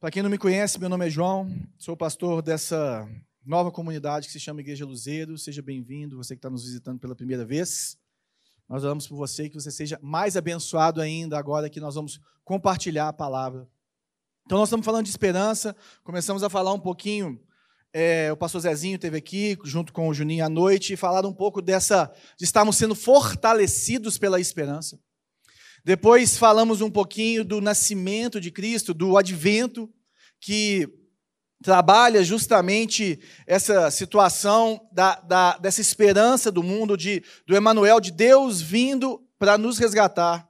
Para quem não me conhece, meu nome é João, sou pastor dessa nova comunidade que se chama Igreja Luzeiro. Seja bem-vindo, você que está nos visitando pela primeira vez. Nós oramos por você que você seja mais abençoado ainda agora que nós vamos compartilhar a palavra. Então, nós estamos falando de esperança, começamos a falar um pouquinho. É, o pastor Zezinho teve aqui, junto com o Juninho à noite, e falaram um pouco dessa, de estarmos sendo fortalecidos pela esperança. Depois falamos um pouquinho do nascimento de Cristo, do advento, que trabalha justamente essa situação da, da, dessa esperança do mundo, de, do Emanuel, de Deus vindo para nos resgatar.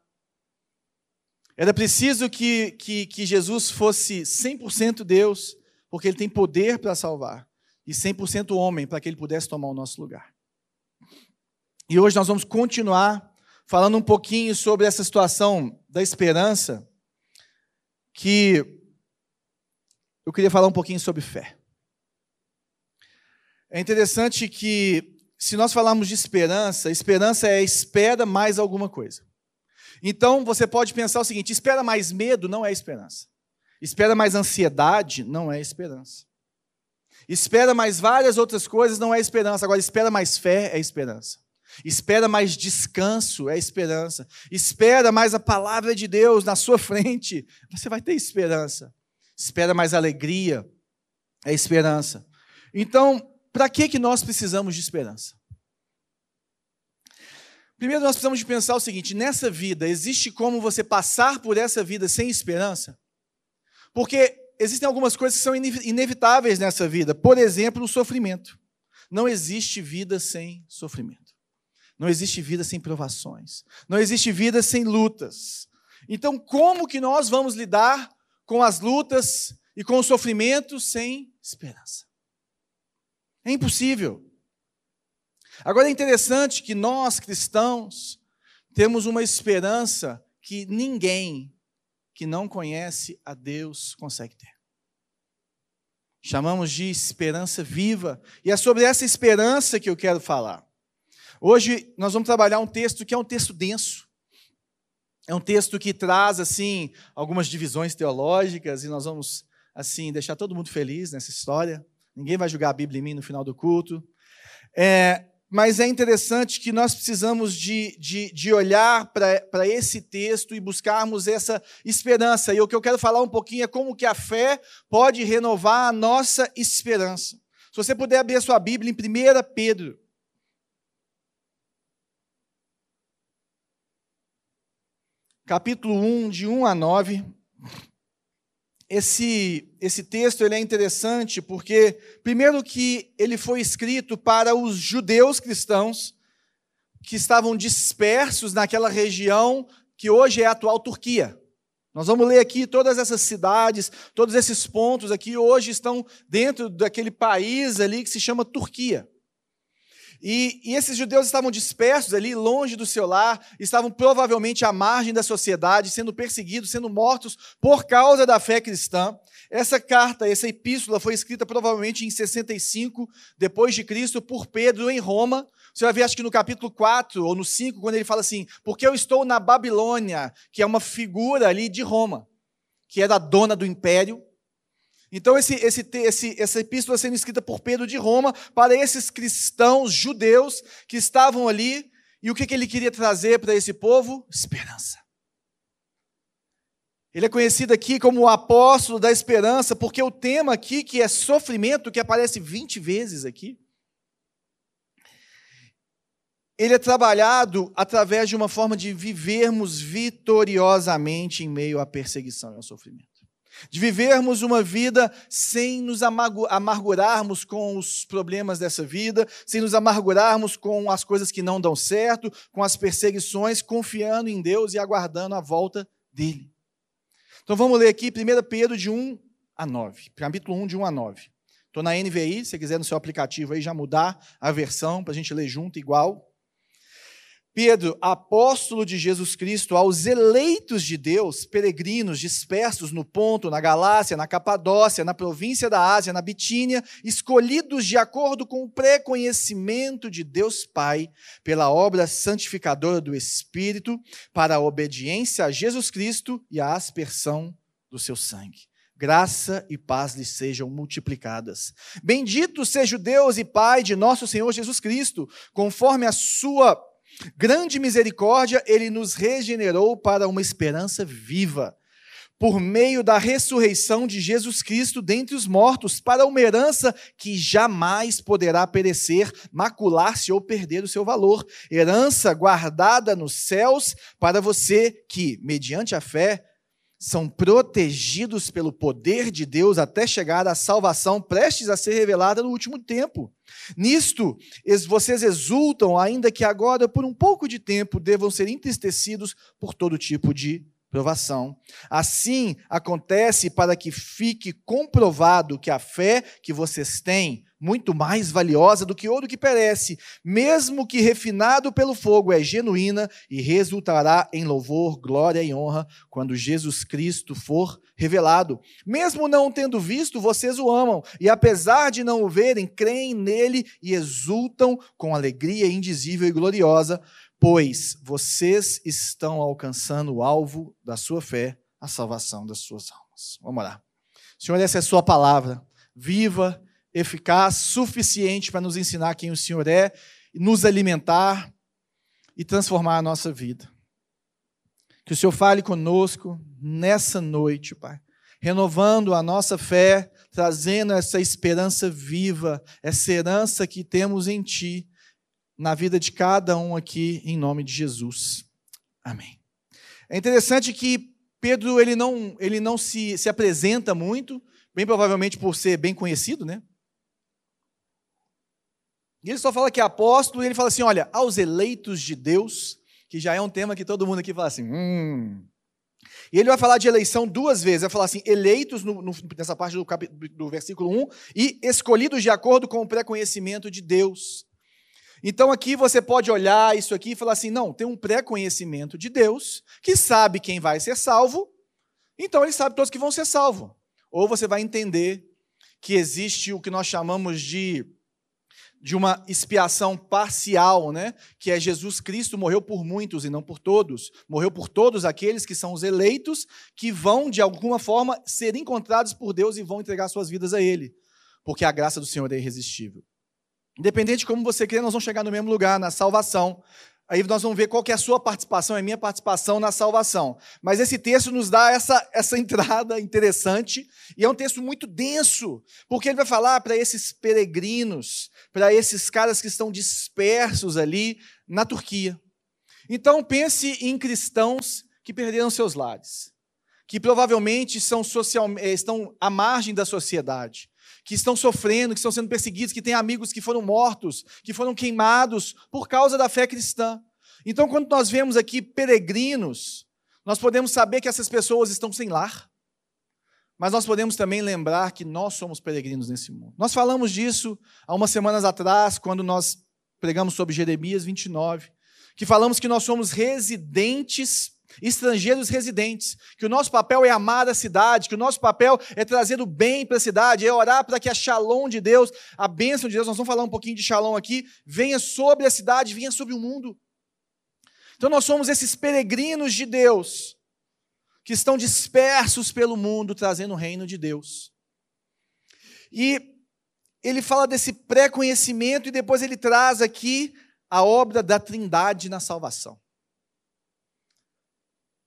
Era preciso que, que, que Jesus fosse 100% Deus, porque ele tem poder para salvar, e 100% homem, para que ele pudesse tomar o nosso lugar. E hoje nós vamos continuar falando um pouquinho sobre essa situação da esperança, que eu queria falar um pouquinho sobre fé. É interessante que, se nós falarmos de esperança, esperança é espera mais alguma coisa. Então, você pode pensar o seguinte: espera mais medo não é esperança. Espera mais ansiedade não é esperança. Espera mais várias outras coisas não é esperança. Agora, espera mais fé é esperança. Espera mais descanso, é esperança. Espera mais a palavra de Deus na sua frente, você vai ter esperança. Espera mais alegria, é esperança. Então, para que, que nós precisamos de esperança? Primeiro, nós precisamos de pensar o seguinte: nessa vida, existe como você passar por essa vida sem esperança? Porque existem algumas coisas que são inevitáveis nessa vida. Por exemplo, o sofrimento. Não existe vida sem sofrimento. Não existe vida sem provações. Não existe vida sem lutas. Então, como que nós vamos lidar com as lutas e com o sofrimento sem esperança? É impossível. Agora é interessante que nós cristãos temos uma esperança que ninguém que não conhece a Deus consegue ter. Chamamos de esperança viva, e é sobre essa esperança que eu quero falar. Hoje nós vamos trabalhar um texto que é um texto denso. É um texto que traz assim algumas divisões teológicas e nós vamos assim deixar todo mundo feliz nessa história. Ninguém vai julgar a Bíblia em mim no final do culto. É, mas é interessante que nós precisamos de, de, de olhar para esse texto e buscarmos essa esperança. E o que eu quero falar um pouquinho é como que a fé pode renovar a nossa esperança. Se você puder abrir a sua Bíblia em 1 Pedro, capítulo 1, de 1 a 9. Esse, esse texto ele é interessante porque, primeiro, que ele foi escrito para os judeus cristãos que estavam dispersos naquela região que hoje é a atual Turquia. Nós vamos ler aqui todas essas cidades, todos esses pontos aqui, hoje estão dentro daquele país ali que se chama Turquia. E, e, esses judeus estavam dispersos ali, longe do seu lar, estavam provavelmente à margem da sociedade, sendo perseguidos, sendo mortos por causa da fé cristã. Essa carta, essa epístola foi escrita provavelmente em 65 depois de Cristo por Pedro em Roma. Você vai ver acho que no capítulo 4 ou no 5 quando ele fala assim: "Porque eu estou na Babilônia", que é uma figura ali de Roma, que era a dona do império então, esse, esse, esse, essa epístola sendo escrita por Pedro de Roma para esses cristãos judeus que estavam ali. E o que, que ele queria trazer para esse povo? Esperança. Ele é conhecido aqui como o apóstolo da esperança, porque o tema aqui, que é sofrimento, que aparece 20 vezes aqui, ele é trabalhado através de uma forma de vivermos vitoriosamente em meio à perseguição e ao sofrimento de vivermos uma vida sem nos amargurarmos com os problemas dessa vida, sem nos amargurarmos com as coisas que não dão certo, com as perseguições, confiando em Deus e aguardando a volta dele. Então vamos ler aqui 1 Pedro de 1 a 9, capítulo 1 de 1 a 9. Estou na NVI, se quiser no seu aplicativo aí já mudar a versão para a gente ler junto igual. Pedro, apóstolo de Jesus Cristo, aos eleitos de Deus, peregrinos dispersos no Ponto, na Galácia, na Capadócia, na província da Ásia, na Bitínia, escolhidos de acordo com o preconhecimento de Deus Pai, pela obra santificadora do Espírito, para a obediência a Jesus Cristo e a aspersão do seu sangue. Graça e paz lhes sejam multiplicadas. Bendito seja o Deus e Pai de nosso Senhor Jesus Cristo, conforme a sua grande misericórdia, ele nos regenerou para uma esperança viva, por meio da ressurreição de Jesus Cristo dentre os mortos, para uma herança que jamais poderá perecer, macular-se ou perder o seu valor. Herança guardada nos céus para você que, mediante a fé, são protegidos pelo poder de Deus até chegar à salvação prestes a ser revelada no último tempo. Nisto, vocês exultam, ainda que agora, por um pouco de tempo, devam ser entristecidos por todo tipo de provação. Assim acontece para que fique comprovado que a fé que vocês têm muito mais valiosa do que ouro que perece, mesmo que refinado pelo fogo, é genuína e resultará em louvor, glória e honra quando Jesus Cristo for revelado. Mesmo não tendo visto, vocês o amam, e apesar de não o verem, creem nele e exultam com alegria indizível e gloriosa, pois vocês estão alcançando o alvo da sua fé, a salvação das suas almas. Vamos lá. Senhor, essa é a sua palavra, viva eficaz, suficiente para nos ensinar quem o Senhor é, nos alimentar e transformar a nossa vida. Que o Senhor fale conosco nessa noite, Pai, renovando a nossa fé, trazendo essa esperança viva, essa herança que temos em Ti, na vida de cada um aqui, em nome de Jesus. Amém. É interessante que Pedro ele não, ele não se, se apresenta muito, bem provavelmente por ser bem conhecido, né? E ele só fala que é apóstolo, e ele fala assim: olha, aos eleitos de Deus, que já é um tema que todo mundo aqui fala assim, hum. E ele vai falar de eleição duas vezes, vai falar assim, eleitos no, no, nessa parte do, cap, do versículo 1, e escolhidos de acordo com o pré-conhecimento de Deus. Então aqui você pode olhar isso aqui e falar assim: não, tem um pré-conhecimento de Deus, que sabe quem vai ser salvo, então ele sabe todos que vão ser salvos. Ou você vai entender que existe o que nós chamamos de de uma expiação parcial, né? Que é Jesus Cristo morreu por muitos e não por todos. Morreu por todos aqueles que são os eleitos, que vão de alguma forma ser encontrados por Deus e vão entregar suas vidas a ele, porque a graça do Senhor é irresistível. Independente de como você crê, nós vamos chegar no mesmo lugar, na salvação. Aí nós vamos ver qual que é a sua participação, é a minha participação na salvação. Mas esse texto nos dá essa, essa entrada interessante, e é um texto muito denso, porque ele vai falar para esses peregrinos, para esses caras que estão dispersos ali na Turquia. Então pense em cristãos que perderam seus lares, que provavelmente são social, eh, estão à margem da sociedade, que estão sofrendo, que estão sendo perseguidos, que têm amigos que foram mortos, que foram queimados por causa da fé cristã. Então, quando nós vemos aqui peregrinos, nós podemos saber que essas pessoas estão sem lar, mas nós podemos também lembrar que nós somos peregrinos nesse mundo. Nós falamos disso há umas semanas atrás, quando nós pregamos sobre Jeremias 29, que falamos que nós somos residentes estrangeiros residentes, que o nosso papel é amar a cidade, que o nosso papel é trazer o bem para a cidade, é orar para que a shalom de Deus, a bênção de Deus, nós vamos falar um pouquinho de shalom aqui, venha sobre a cidade, venha sobre o mundo. Então nós somos esses peregrinos de Deus, que estão dispersos pelo mundo, trazendo o reino de Deus. E ele fala desse pré-conhecimento e depois ele traz aqui a obra da trindade na salvação.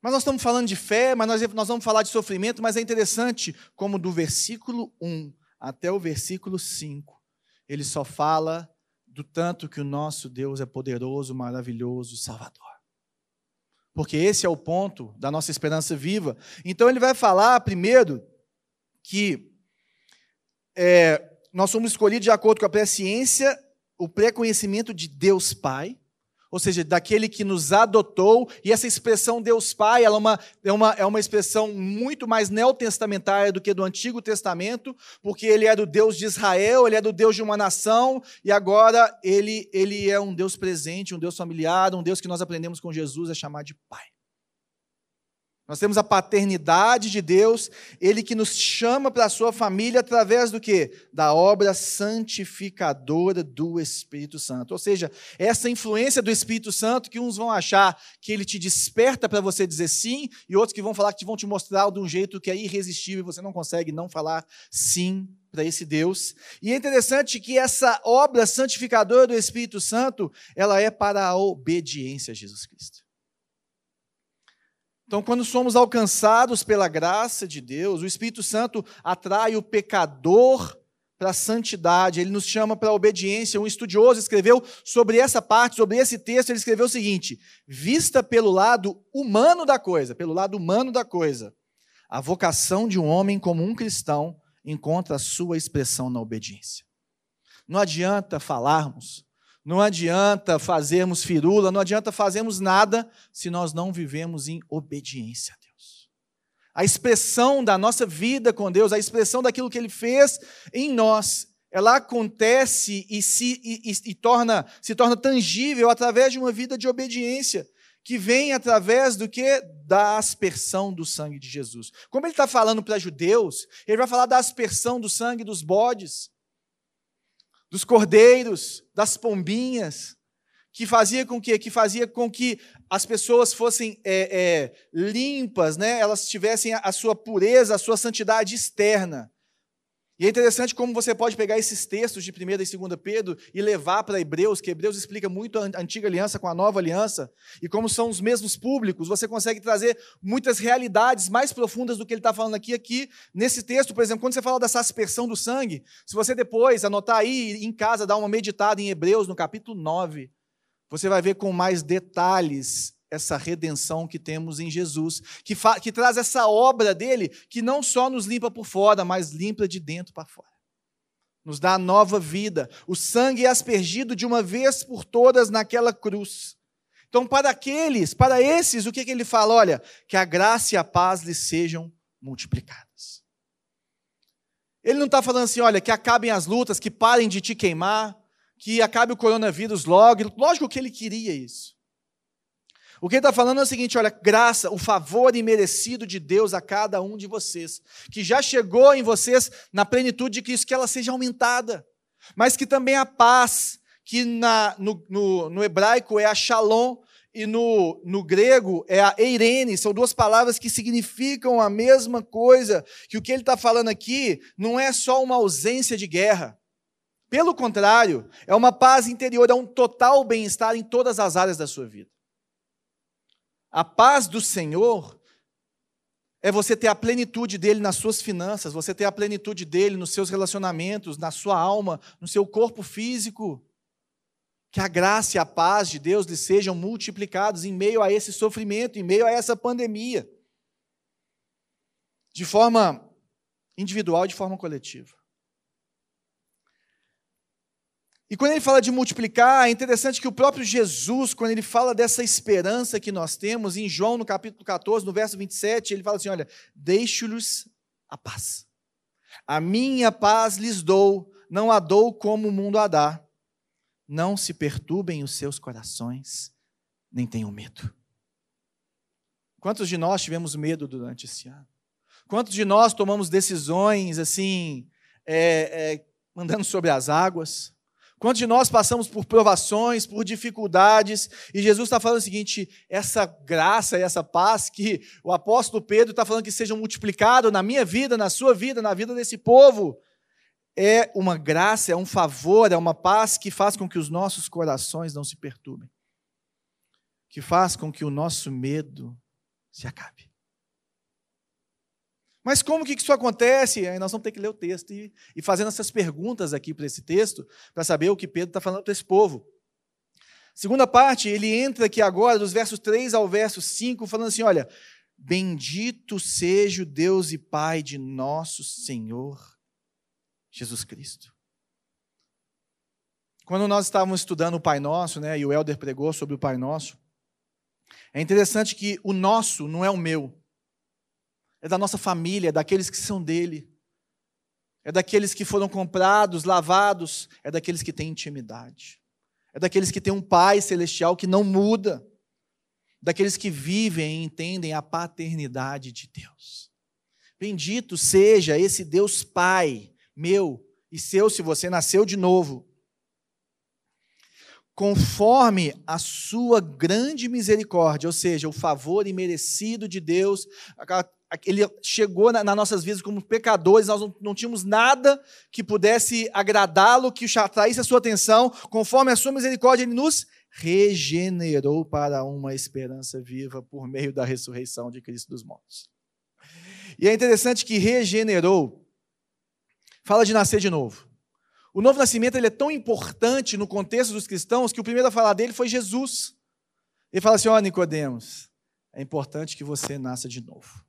Mas nós estamos falando de fé, mas nós, nós vamos falar de sofrimento, mas é interessante como do versículo 1 até o versículo 5, ele só fala do tanto que o nosso Deus é poderoso, maravilhoso, salvador. Porque esse é o ponto da nossa esperança viva. Então ele vai falar primeiro que é, nós somos escolhidos de acordo com a presciência, o pré-conhecimento de Deus Pai ou seja, daquele que nos adotou, e essa expressão Deus Pai ela é, uma, é, uma, é uma expressão muito mais neotestamentária do que do Antigo Testamento, porque ele é do Deus de Israel, ele é do Deus de uma nação, e agora ele, ele é um Deus presente, um Deus familiar, um Deus que nós aprendemos com Jesus a chamar de Pai. Nós temos a paternidade de Deus, ele que nos chama para a sua família através do quê? Da obra santificadora do Espírito Santo. Ou seja, essa influência do Espírito Santo que uns vão achar que ele te desperta para você dizer sim, e outros que vão falar que vão te mostrar de um jeito que é irresistível, você não consegue não falar sim para esse Deus. E é interessante que essa obra santificadora do Espírito Santo, ela é para a obediência a Jesus Cristo. Então, quando somos alcançados pela graça de Deus, o Espírito Santo atrai o pecador para a santidade, ele nos chama para a obediência. Um estudioso escreveu sobre essa parte, sobre esse texto, ele escreveu o seguinte: vista pelo lado humano da coisa, pelo lado humano da coisa, a vocação de um homem como um cristão encontra a sua expressão na obediência. Não adianta falarmos, não adianta fazermos firula, não adianta fazermos nada se nós não vivemos em obediência a Deus. A expressão da nossa vida com Deus, a expressão daquilo que Ele fez em nós, ela acontece e se, e, e, e torna, se torna tangível através de uma vida de obediência, que vem através do que? Da aspersão do sangue de Jesus. Como ele está falando para judeus, ele vai falar da aspersão do sangue dos bodes dos cordeiros, das pombinhas, que fazia com que, que fazia com que as pessoas fossem é, é, limpas, né? elas tivessem a, a sua pureza, a sua santidade externa. E é interessante como você pode pegar esses textos de 1 e 2 Pedro e levar para Hebreus, que Hebreus explica muito a antiga aliança com a nova aliança, e como são os mesmos públicos, você consegue trazer muitas realidades mais profundas do que ele está falando aqui. Aqui, nesse texto, por exemplo, quando você fala dessa aspersão do sangue, se você depois anotar aí em casa, dar uma meditada em Hebreus, no capítulo 9, você vai ver com mais detalhes essa redenção que temos em Jesus, que, que traz essa obra dele, que não só nos limpa por fora, mas limpa de dentro para fora. Nos dá nova vida. O sangue é aspergido de uma vez por todas naquela cruz. Então, para aqueles, para esses, o que, que ele fala? Olha, que a graça e a paz lhes sejam multiplicadas. Ele não está falando assim, olha, que acabem as lutas, que parem de te queimar, que acabe o coronavírus logo. Lógico que ele queria isso. O que ele está falando é o seguinte: olha, graça, o favor imerecido de Deus a cada um de vocês, que já chegou em vocês na plenitude de Cristo, que ela seja aumentada, mas que também a paz, que na, no, no, no hebraico é a shalom, e no, no grego é a eirene, são duas palavras que significam a mesma coisa, que o que ele está falando aqui não é só uma ausência de guerra. Pelo contrário, é uma paz interior, é um total bem-estar em todas as áreas da sua vida. A paz do Senhor é você ter a plenitude dele nas suas finanças, você ter a plenitude dele nos seus relacionamentos, na sua alma, no seu corpo físico. Que a graça e a paz de Deus lhe sejam multiplicados em meio a esse sofrimento, em meio a essa pandemia. De forma individual e de forma coletiva. E quando ele fala de multiplicar, é interessante que o próprio Jesus, quando ele fala dessa esperança que nós temos, em João, no capítulo 14, no verso 27, ele fala assim: Olha, deixo-lhes a paz. A minha paz lhes dou, não a dou como o mundo a dá. Não se perturbem os seus corações, nem tenham medo. Quantos de nós tivemos medo durante esse ano? Quantos de nós tomamos decisões assim, é, é, andando sobre as águas? Quantos de nós passamos por provações, por dificuldades, e Jesus está falando o seguinte: essa graça e essa paz que o apóstolo Pedro está falando que sejam multiplicados na minha vida, na sua vida, na vida desse povo, é uma graça, é um favor, é uma paz que faz com que os nossos corações não se perturbem, que faz com que o nosso medo se acabe. Mas como que isso acontece? Aí nós vamos ter que ler o texto e, e fazendo essas perguntas aqui para esse texto, para saber o que Pedro está falando para esse povo. Segunda parte, ele entra aqui agora, dos versos 3 ao verso 5, falando assim: olha, bendito seja o Deus e Pai de nosso Senhor Jesus Cristo. Quando nós estávamos estudando o Pai Nosso, né, e o Helder pregou sobre o Pai Nosso, é interessante que o nosso não é o meu é da nossa família, é daqueles que são dele, é daqueles que foram comprados, lavados, é daqueles que têm intimidade, é daqueles que têm um Pai celestial que não muda. daqueles que vivem e entendem a paternidade de Deus. Bendito seja esse Deus Pai, meu e seu, se você nasceu de novo. Conforme a sua grande misericórdia, ou seja, o favor imerecido de Deus, ele chegou nas nossas vidas como pecadores, nós não, não tínhamos nada que pudesse agradá-lo, que atraísse a sua atenção, conforme a sua misericórdia, ele nos regenerou para uma esperança viva por meio da ressurreição de Cristo dos mortos. E é interessante que regenerou fala de nascer de novo. O novo nascimento ele é tão importante no contexto dos cristãos que o primeiro a falar dele foi Jesus. Ele fala assim: Ó, oh, Nicodemos, é importante que você nasça de novo.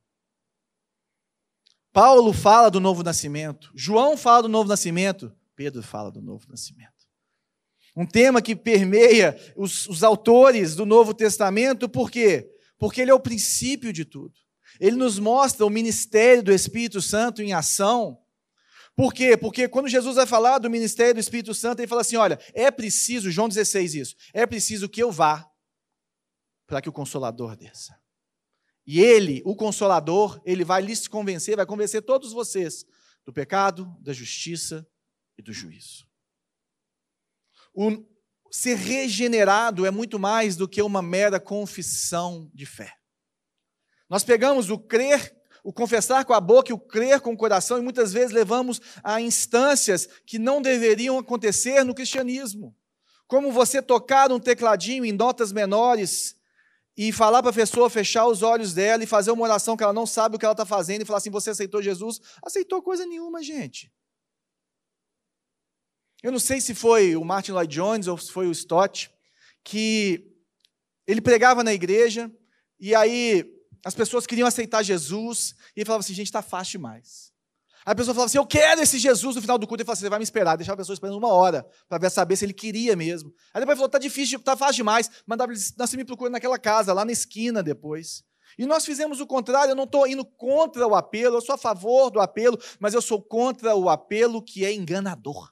Paulo fala do novo nascimento, João fala do novo nascimento, Pedro fala do novo nascimento. Um tema que permeia os, os autores do Novo Testamento, por quê? Porque ele é o princípio de tudo. Ele nos mostra o ministério do Espírito Santo em ação. Por quê? Porque quando Jesus vai falar do ministério do Espírito Santo, ele fala assim: olha, é preciso, João 16, isso, é preciso que eu vá para que o Consolador desça. E ele, o Consolador, ele vai lhes convencer, vai convencer todos vocês do pecado, da justiça e do juízo. O ser regenerado é muito mais do que uma mera confissão de fé. Nós pegamos o crer, o confessar com a boca e o crer com o coração, e muitas vezes levamos a instâncias que não deveriam acontecer no cristianismo. Como você tocar um tecladinho em notas menores e falar para a pessoa fechar os olhos dela e fazer uma oração que ela não sabe o que ela está fazendo e falar assim: Você aceitou Jesus? Aceitou coisa nenhuma, gente. Eu não sei se foi o Martin Lloyd Jones ou se foi o Stott, que ele pregava na igreja e aí as pessoas queriam aceitar Jesus e ele falava assim: gente, está fácil demais. A pessoa falava assim: eu quero esse Jesus no final do culto. Ele falava assim: você vai me esperar. Deixava a pessoa esperando uma hora para saber se ele queria mesmo. Aí depois falou: está difícil, está fácil demais. Mandava ele, você me procura naquela casa, lá na esquina depois. E nós fizemos o contrário, eu não estou indo contra o apelo, eu sou a favor do apelo, mas eu sou contra o apelo que é enganador.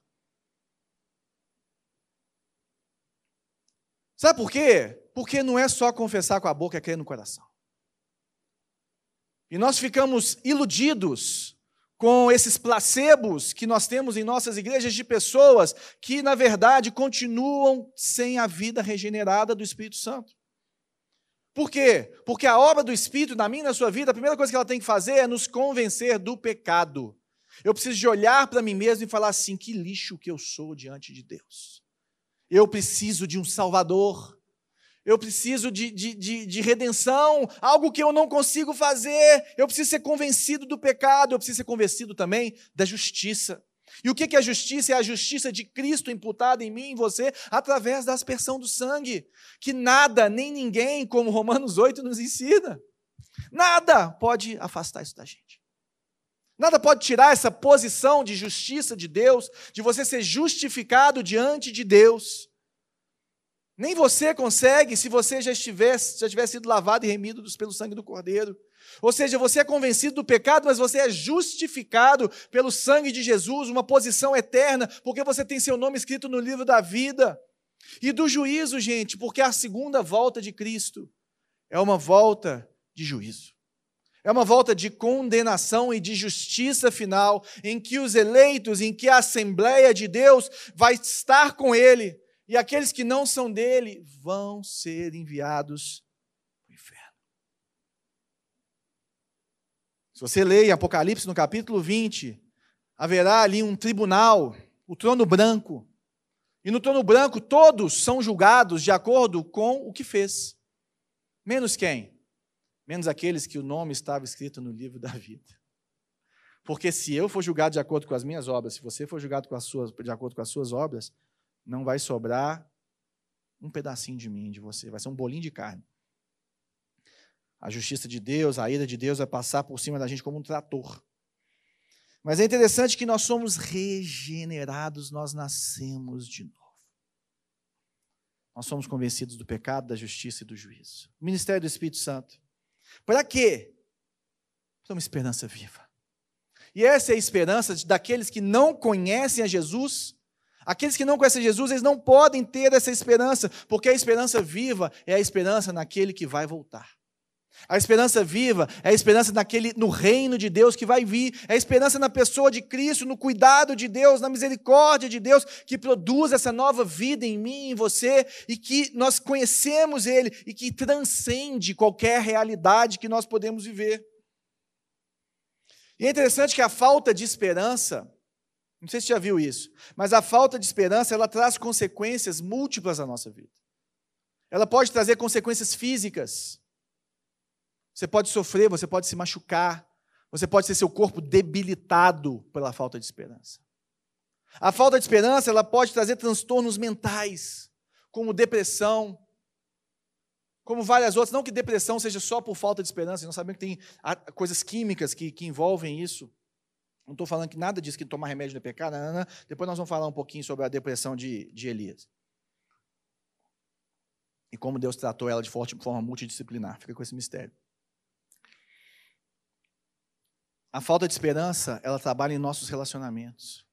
Sabe por quê? Porque não é só confessar com a boca, é crer no coração. E nós ficamos iludidos com esses placebos que nós temos em nossas igrejas de pessoas que, na verdade, continuam sem a vida regenerada do Espírito Santo. Por quê? Porque a obra do Espírito na minha e na sua vida, a primeira coisa que ela tem que fazer é nos convencer do pecado. Eu preciso de olhar para mim mesmo e falar assim: que lixo que eu sou diante de Deus. Eu preciso de um Salvador. Eu preciso de, de, de, de, redenção, algo que eu não consigo fazer. Eu preciso ser convencido do pecado, eu preciso ser convencido também da justiça. E o que é a justiça? É a justiça de Cristo imputada em mim e em você através da aspersão do sangue. Que nada, nem ninguém, como Romanos 8 nos ensina, nada pode afastar isso da gente. Nada pode tirar essa posição de justiça de Deus, de você ser justificado diante de Deus. Nem você consegue se você já estivesse, já tivesse sido lavado e remido pelo sangue do Cordeiro. Ou seja, você é convencido do pecado, mas você é justificado pelo sangue de Jesus, uma posição eterna, porque você tem seu nome escrito no livro da vida. E do juízo, gente, porque a segunda volta de Cristo é uma volta de juízo. É uma volta de condenação e de justiça final, em que os eleitos, em que a Assembleia de Deus vai estar com Ele, e aqueles que não são dele vão ser enviados para o inferno. Se você lê Apocalipse, no capítulo 20, haverá ali um tribunal, o trono branco. E no trono branco todos são julgados de acordo com o que fez. Menos quem? menos aqueles que o nome estava escrito no livro da vida. Porque se eu for julgado de acordo com as minhas obras, se você for julgado com as suas, de acordo com as suas obras, não vai sobrar um pedacinho de mim, de você, vai ser um bolinho de carne. A justiça de Deus, a ira de Deus vai passar por cima da gente como um trator. Mas é interessante que nós somos regenerados, nós nascemos de novo. Nós somos convencidos do pecado, da justiça e do juízo. O ministério do Espírito Santo para quê? Para uma esperança viva. E essa é a esperança daqueles que não conhecem a Jesus, Aqueles que não conhecem Jesus, eles não podem ter essa esperança, porque a esperança viva é a esperança naquele que vai voltar. A esperança viva é a esperança naquele, no reino de Deus que vai vir, é a esperança na pessoa de Cristo, no cuidado de Deus, na misericórdia de Deus, que produz essa nova vida em mim em você, e que nós conhecemos Ele e que transcende qualquer realidade que nós podemos viver. E é interessante que a falta de esperança, não sei se você já viu isso, mas a falta de esperança ela traz consequências múltiplas à nossa vida. Ela pode trazer consequências físicas. Você pode sofrer, você pode se machucar, você pode ter seu corpo debilitado pela falta de esperança. A falta de esperança ela pode trazer transtornos mentais, como depressão, como várias outras. Não que depressão seja só por falta de esperança, nós sabemos que tem coisas químicas que, que envolvem isso. Não estou falando que nada disso que tomar remédio é pecado. Não, não, não. Depois nós vamos falar um pouquinho sobre a depressão de, de Elias. E como Deus tratou ela de forma multidisciplinar. Fica com esse mistério. A falta de esperança, ela trabalha em nossos relacionamentos.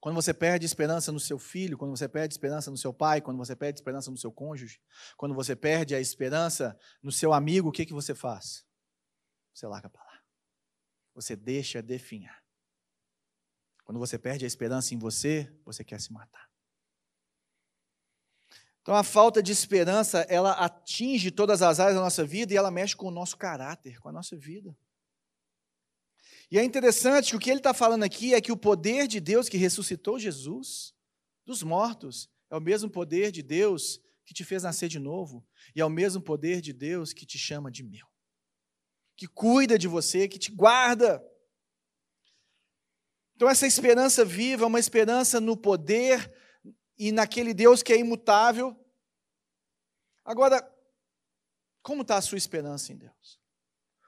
Quando você perde esperança no seu filho, quando você perde esperança no seu pai, quando você perde esperança no seu cônjuge, quando você perde a esperança no seu amigo, o que, que você faz? Você larga para lá. Você deixa definhar. Quando você perde a esperança em você, você quer se matar. Então a falta de esperança, ela atinge todas as áreas da nossa vida e ela mexe com o nosso caráter, com a nossa vida. E é interessante que o que ele está falando aqui é que o poder de Deus que ressuscitou Jesus dos mortos é o mesmo poder de Deus que te fez nascer de novo, e é o mesmo poder de Deus que te chama de meu, que cuida de você, que te guarda. Então, essa esperança viva é uma esperança no poder e naquele Deus que é imutável. Agora, como está a sua esperança em Deus?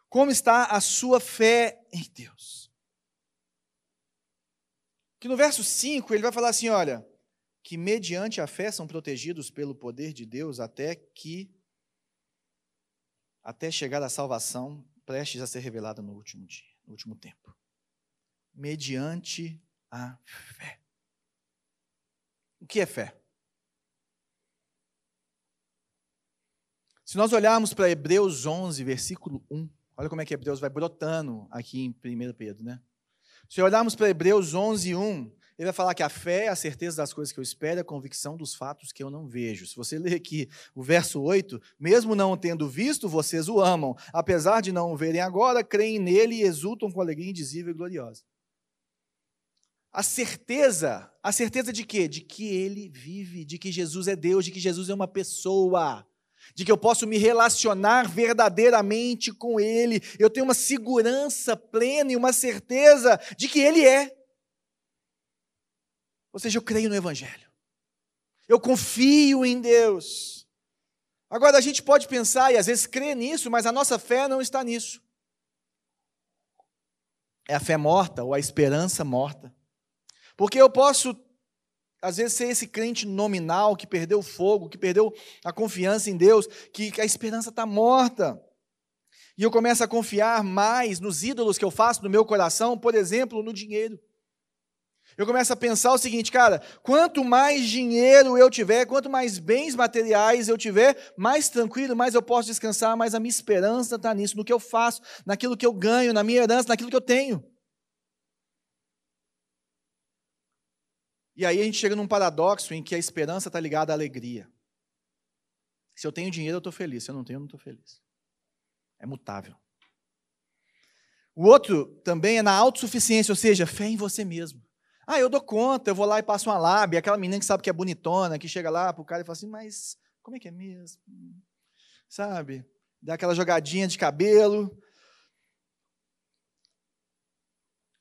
Como está a sua fé em Deus? Que no verso 5 ele vai falar assim: olha, que mediante a fé são protegidos pelo poder de Deus até que até chegar a salvação prestes a ser revelada no último dia, no último tempo. Mediante a fé. O que é fé? Se nós olharmos para Hebreus 11, versículo 1, Olha como é que Hebreus vai brotando aqui em 1 Pedro, né? Se olharmos para Hebreus 11, 1, ele vai falar que a fé é a certeza das coisas que eu espero, a convicção dos fatos que eu não vejo. Se você ler aqui o verso 8, mesmo não tendo visto, vocês o amam. Apesar de não o verem agora, creem nele e exultam com alegria indizível e gloriosa. A certeza, a certeza de quê? De que ele vive, de que Jesus é Deus, de que Jesus é uma pessoa de que eu posso me relacionar verdadeiramente com Ele. Eu tenho uma segurança plena e uma certeza de que Ele é. Ou seja, eu creio no Evangelho. Eu confio em Deus. Agora, a gente pode pensar e às vezes crer nisso, mas a nossa fé não está nisso. É a fé morta ou a esperança morta. Porque eu posso às vezes ser esse crente nominal que perdeu o fogo, que perdeu a confiança em Deus, que, que a esperança está morta. E eu começo a confiar mais nos ídolos que eu faço no meu coração, por exemplo, no dinheiro. Eu começo a pensar o seguinte, cara, quanto mais dinheiro eu tiver, quanto mais bens materiais eu tiver, mais tranquilo, mais eu posso descansar, mais a minha esperança está nisso, no que eu faço, naquilo que eu ganho, na minha herança, naquilo que eu tenho. E aí a gente chega num paradoxo em que a esperança está ligada à alegria. Se eu tenho dinheiro, eu estou feliz. Se eu não tenho, eu não estou feliz. É mutável. O outro também é na autossuficiência, ou seja, fé em você mesmo. Ah, eu dou conta, eu vou lá e passo uma lábia, aquela menina que sabe que é bonitona, que chega lá para o cara e fala assim, mas como é que é mesmo? Sabe? Dá aquela jogadinha de cabelo.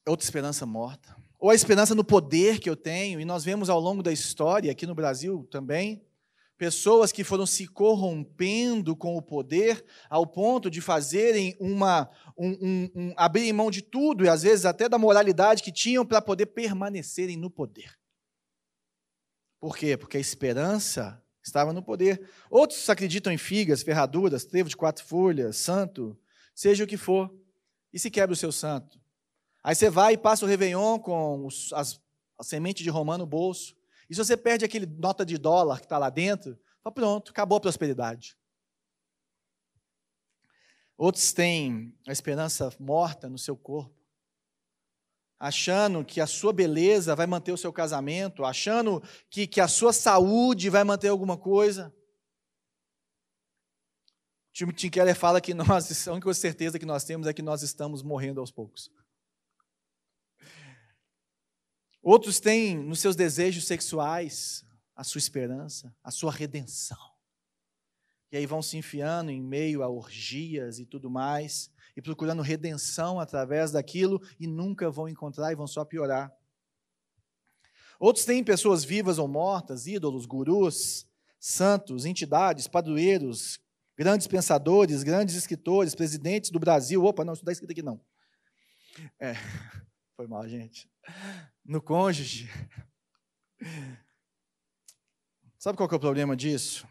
Outra esperança morta ou a esperança no poder que eu tenho, e nós vemos ao longo da história, aqui no Brasil também, pessoas que foram se corrompendo com o poder ao ponto de fazerem uma. Um, um, um, abrirem mão de tudo e às vezes até da moralidade que tinham para poder permanecerem no poder. Por quê? Porque a esperança estava no poder. Outros acreditam em figas, ferraduras, trevo de quatro folhas, santo, seja o que for, e se quebra o seu santo. Aí você vai e passa o Réveillon com os, as, a semente de romã no bolso. E se você perde aquele nota de dólar que está lá dentro, pronto, acabou a prosperidade. Outros têm a esperança morta no seu corpo, achando que a sua beleza vai manter o seu casamento, achando que, que a sua saúde vai manter alguma coisa. Tim Keller fala que nós, a única certeza que nós temos é que nós estamos morrendo aos poucos. Outros têm nos seus desejos sexuais a sua esperança, a sua redenção. E aí vão se enfiando em meio a orgias e tudo mais, e procurando redenção através daquilo, e nunca vão encontrar e vão só piorar. Outros têm pessoas vivas ou mortas, ídolos, gurus, santos, entidades, padroeiros, grandes pensadores, grandes escritores, presidentes do Brasil. Opa, não, isso não está escrito aqui não. É, foi mal, gente no cônjuge. Sabe qual é o problema disso?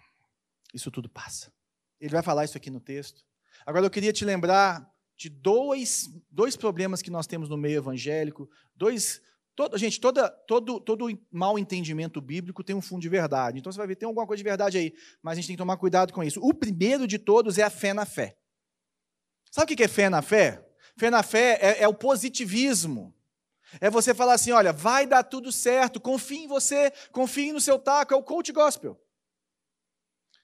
Isso tudo passa. Ele vai falar isso aqui no texto. Agora eu queria te lembrar de dois, dois problemas que nós temos no meio evangélico, dois Todo, gente, toda, todo, todo mal entendimento bíblico tem um fundo de verdade. Então você vai ver, tem alguma coisa de verdade aí, mas a gente tem que tomar cuidado com isso. O primeiro de todos é a fé na fé. Sabe o que é fé na fé? Fé na fé é, é o positivismo. É você falar assim: olha, vai dar tudo certo, confie em você, confie no seu taco, é o coach gospel.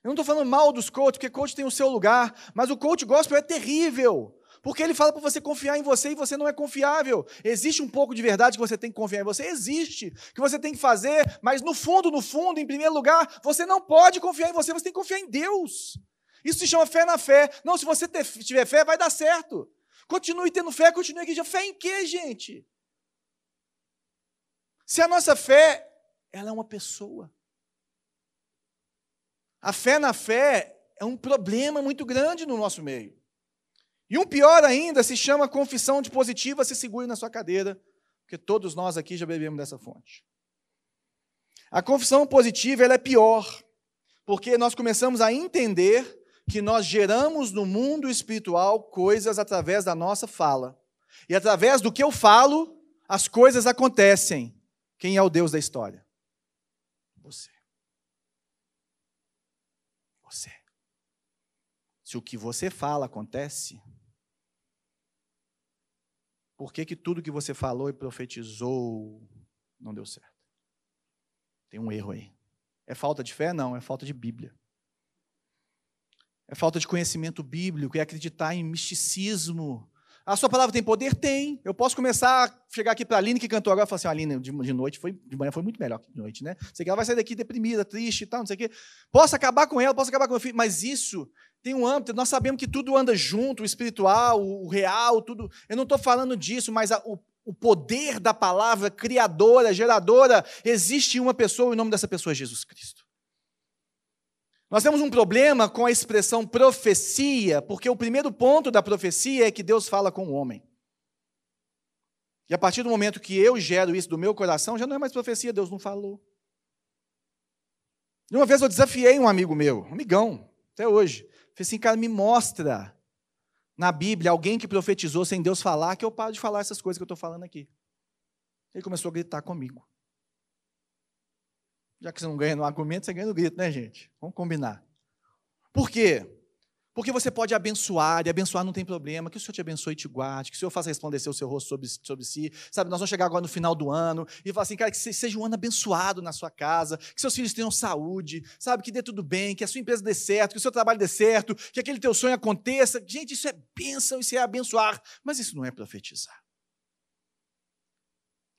Eu não estou falando mal dos coaches, porque coach tem o seu lugar, mas o coach gospel é terrível. Porque ele fala para você confiar em você e você não é confiável. Existe um pouco de verdade que você tem que confiar em você? Existe. Que você tem que fazer, mas no fundo, no fundo, em primeiro lugar, você não pode confiar em você, você tem que confiar em Deus. Isso se chama fé na fé. Não, se você tiver fé, vai dar certo. Continue tendo fé, continue aqui. Fé em quê, gente? Se a nossa fé, ela é uma pessoa. A fé na fé é um problema muito grande no nosso meio. E um pior ainda se chama confissão de positiva, se segure na sua cadeira, porque todos nós aqui já bebemos dessa fonte. A confissão positiva ela é pior, porque nós começamos a entender que nós geramos no mundo espiritual coisas através da nossa fala. E através do que eu falo, as coisas acontecem. Quem é o Deus da história? Você. Você. Se o que você fala acontece, por que, que tudo que você falou e profetizou não deu certo? Tem um erro aí. É falta de fé? Não, é falta de Bíblia. É falta de conhecimento bíblico, é acreditar em misticismo, a sua palavra tem poder? Tem. Eu posso começar a chegar aqui para a Aline, que cantou agora, e falar assim: Aline, de, de, noite foi, de manhã foi muito melhor que de noite, né? Sei que ela vai sair daqui deprimida, triste e tal, não sei o quê. Posso acabar com ela, posso acabar com meu filho, mas isso tem um âmbito, nós sabemos que tudo anda junto, o espiritual, o real, tudo. Eu não estou falando disso, mas a, o, o poder da palavra criadora, geradora, existe uma pessoa, e o nome dessa pessoa é Jesus Cristo. Nós temos um problema com a expressão profecia, porque o primeiro ponto da profecia é que Deus fala com o homem. E a partir do momento que eu gero isso do meu coração, já não é mais profecia, Deus não falou. E uma vez eu desafiei um amigo meu, um amigão, até hoje. Falei assim, cara, me mostra na Bíblia alguém que profetizou sem Deus falar, que eu paro de falar essas coisas que eu estou falando aqui. Ele começou a gritar comigo. Já que você não ganha no argumento, você ganha no grito, né, gente? Vamos combinar. Por quê? Porque você pode abençoar, e abençoar não tem problema. Que o Senhor te abençoe e te guarde, que o Senhor faça resplandecer o seu rosto sobre, sobre si. Sabe, nós vamos chegar agora no final do ano e falar assim, cara, que seja um ano abençoado na sua casa, que seus filhos tenham saúde, sabe, que dê tudo bem, que a sua empresa dê certo, que o seu trabalho dê certo, que aquele teu sonho aconteça. Gente, isso é bênção, isso é abençoar. Mas isso não é profetizar.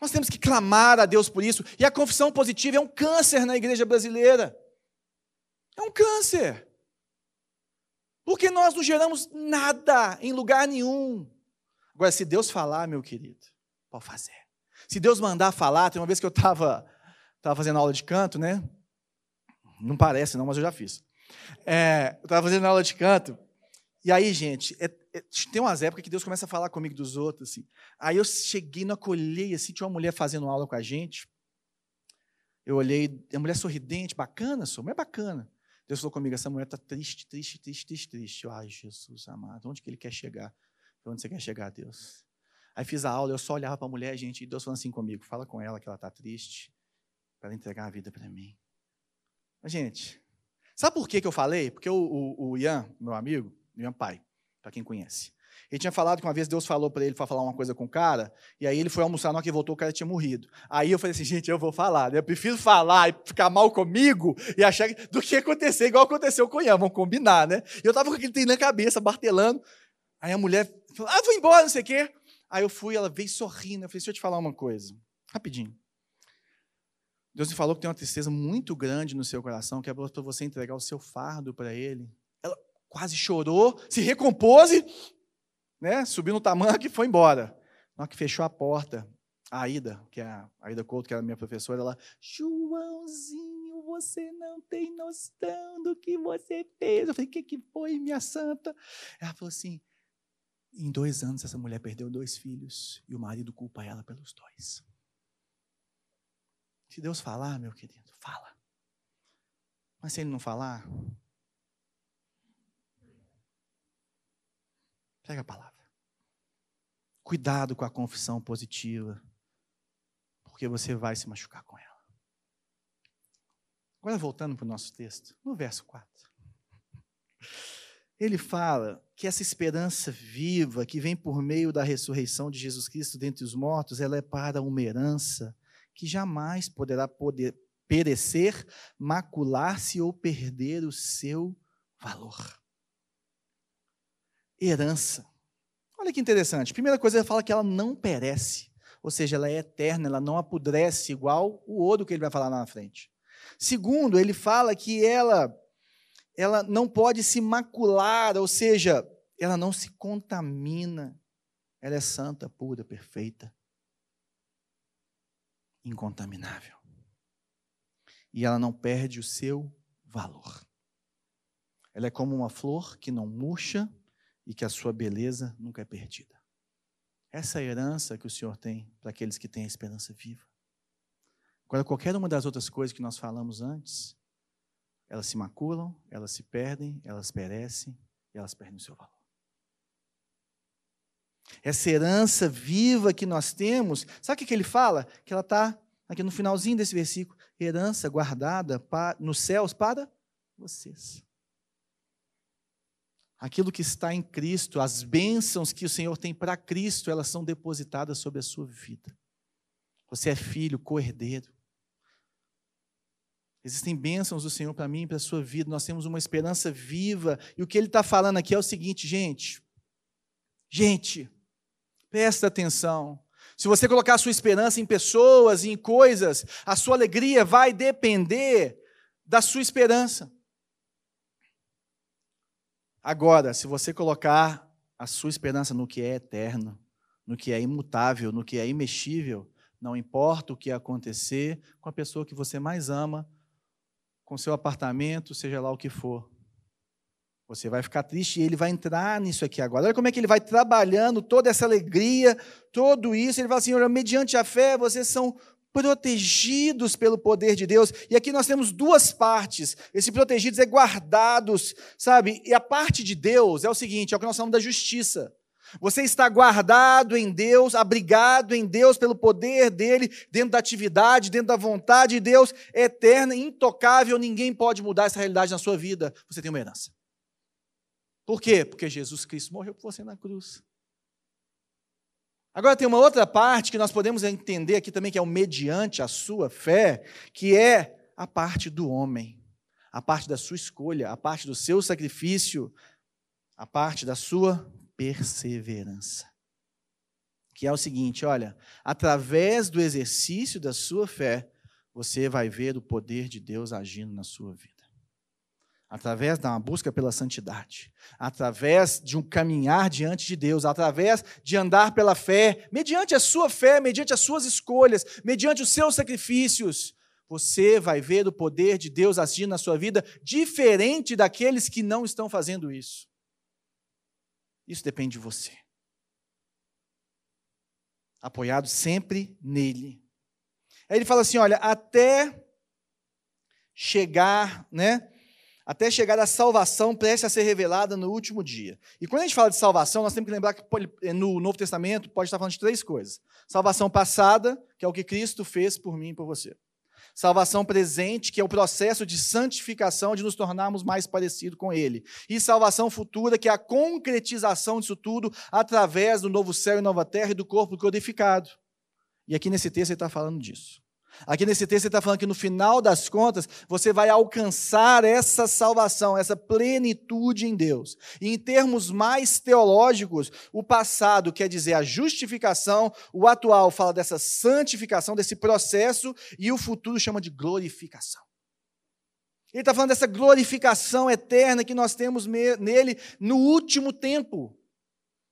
Nós temos que clamar a Deus por isso. E a confissão positiva é um câncer na igreja brasileira. É um câncer. Porque nós não geramos nada em lugar nenhum. Agora, se Deus falar, meu querido, pode fazer. Se Deus mandar falar, tem uma vez que eu estava tava fazendo aula de canto, né? Não parece, não, mas eu já fiz. É, eu estava fazendo aula de canto. E aí, gente, é, é, tem umas épocas que Deus começa a falar comigo dos outros, assim. Aí eu cheguei, não acolhei, assim, tinha uma mulher fazendo aula com a gente. Eu olhei, a mulher sorridente, bacana, mas é bacana. Deus falou comigo, essa mulher está triste, triste, triste, triste, triste. Eu, ai, Jesus amado, onde que ele quer chegar? Onde você quer chegar, Deus? Aí fiz a aula, eu só olhava para a mulher, gente, e Deus falando assim comigo, fala com ela que ela está triste, para entregar a vida para mim. Gente, sabe por que, que eu falei? Porque o, o, o Ian, meu amigo, Ian pai, para quem conhece, ele tinha falado que uma vez Deus falou para ele para falar uma coisa com o cara, e aí ele foi almoçar, na hora que voltou, o cara tinha morrido. Aí eu falei assim, gente, eu vou falar, né? eu prefiro falar e ficar mal comigo e achar que, do que acontecer igual aconteceu com o Ian, vamos combinar, né? E eu tava com aquele trem na cabeça, martelando. Aí a mulher falou, ah, vou embora, não sei o quê. Aí eu fui, ela veio sorrindo, eu falei, deixa eu te falar uma coisa, rapidinho. Deus me falou que tem uma tristeza muito grande no seu coração, que é para você entregar o seu fardo para Ele. Quase chorou, se recompôs e né, subiu no tamanho e foi embora. Na hora que fechou a porta, a Aida, que é a Aida Couto, que era minha professora, ela, Joãozinho, você não tem noção do que você fez. Eu falei, o que, que foi, minha santa? Ela falou assim, em dois anos essa mulher perdeu dois filhos e o marido culpa ela pelos dois. Se Deus falar, meu querido, fala. Mas se Ele não falar, pega a palavra. Cuidado com a confissão positiva, porque você vai se machucar com ela. Agora, voltando para o nosso texto, no verso 4. Ele fala que essa esperança viva que vem por meio da ressurreição de Jesus Cristo dentre os mortos, ela é para uma herança que jamais poderá poder perecer, macular-se ou perder o seu valor. Herança. Olha que interessante. Primeira coisa, ele fala que ela não perece. Ou seja, ela é eterna, ela não apodrece igual o ouro que ele vai falar lá na frente. Segundo, ele fala que ela ela não pode se macular, ou seja, ela não se contamina. Ela é santa, pura, perfeita, incontaminável. E ela não perde o seu valor. Ela é como uma flor que não murcha e que a sua beleza nunca é perdida. Essa é a herança que o Senhor tem para aqueles que têm a esperança viva. Agora, qualquer uma das outras coisas que nós falamos antes, elas se maculam, elas se perdem, elas perecem e elas perdem o seu valor. Essa herança viva que nós temos, sabe o que ele fala? Que ela está aqui no finalzinho desse versículo: herança guardada nos céus para vocês aquilo que está em Cristo, as bênçãos que o Senhor tem para Cristo, elas são depositadas sobre a sua vida. Você é filho, co-herdeiro. Existem bênçãos do Senhor para mim e para a sua vida. Nós temos uma esperança viva. E o que ele está falando aqui é o seguinte, gente. Gente, presta atenção. Se você colocar a sua esperança em pessoas e em coisas, a sua alegria vai depender da sua esperança. Agora, se você colocar a sua esperança no que é eterno, no que é imutável, no que é imexível, não importa o que acontecer com a pessoa que você mais ama, com seu apartamento, seja lá o que for. Você vai ficar triste e ele vai entrar nisso aqui agora. Olha como é que ele vai trabalhando toda essa alegria, tudo isso. Ele fala assim: mediante a fé, vocês são protegidos pelo poder de Deus. E aqui nós temos duas partes. Esse protegidos é guardados, sabe? E a parte de Deus é o seguinte, é o que nós chamamos da justiça. Você está guardado em Deus, abrigado em Deus pelo poder dele, dentro da atividade, dentro da vontade de Deus, eterna, intocável, ninguém pode mudar essa realidade na sua vida. Você tem uma herança. Por quê? Porque Jesus Cristo morreu por você na cruz. Agora tem uma outra parte que nós podemos entender aqui também, que é o mediante a sua fé, que é a parte do homem, a parte da sua escolha, a parte do seu sacrifício, a parte da sua perseverança. Que é o seguinte: olha, através do exercício da sua fé, você vai ver o poder de Deus agindo na sua vida através da busca pela santidade, através de um caminhar diante de Deus, através de andar pela fé, mediante a sua fé, mediante as suas escolhas, mediante os seus sacrifícios, você vai ver o poder de Deus agindo na sua vida, diferente daqueles que não estão fazendo isso. Isso depende de você. Apoiado sempre nele. Aí ele fala assim: olha, até chegar, né? Até chegar a salvação prestes a ser revelada no último dia. E quando a gente fala de salvação, nós temos que lembrar que eh, no Novo Testamento pode estar falando de três coisas: salvação passada, que é o que Cristo fez por mim e por você. Salvação presente, que é o processo de santificação, de nos tornarmos mais parecidos com Ele. E salvação futura, que é a concretização disso tudo através do novo céu e nova terra e do corpo glorificado. E aqui nesse texto ele está falando disso. Aqui nesse texto ele está falando que no final das contas você vai alcançar essa salvação, essa plenitude em Deus. E em termos mais teológicos, o passado quer dizer a justificação, o atual fala dessa santificação, desse processo, e o futuro chama de glorificação. Ele está falando dessa glorificação eterna que nós temos nele no último tempo.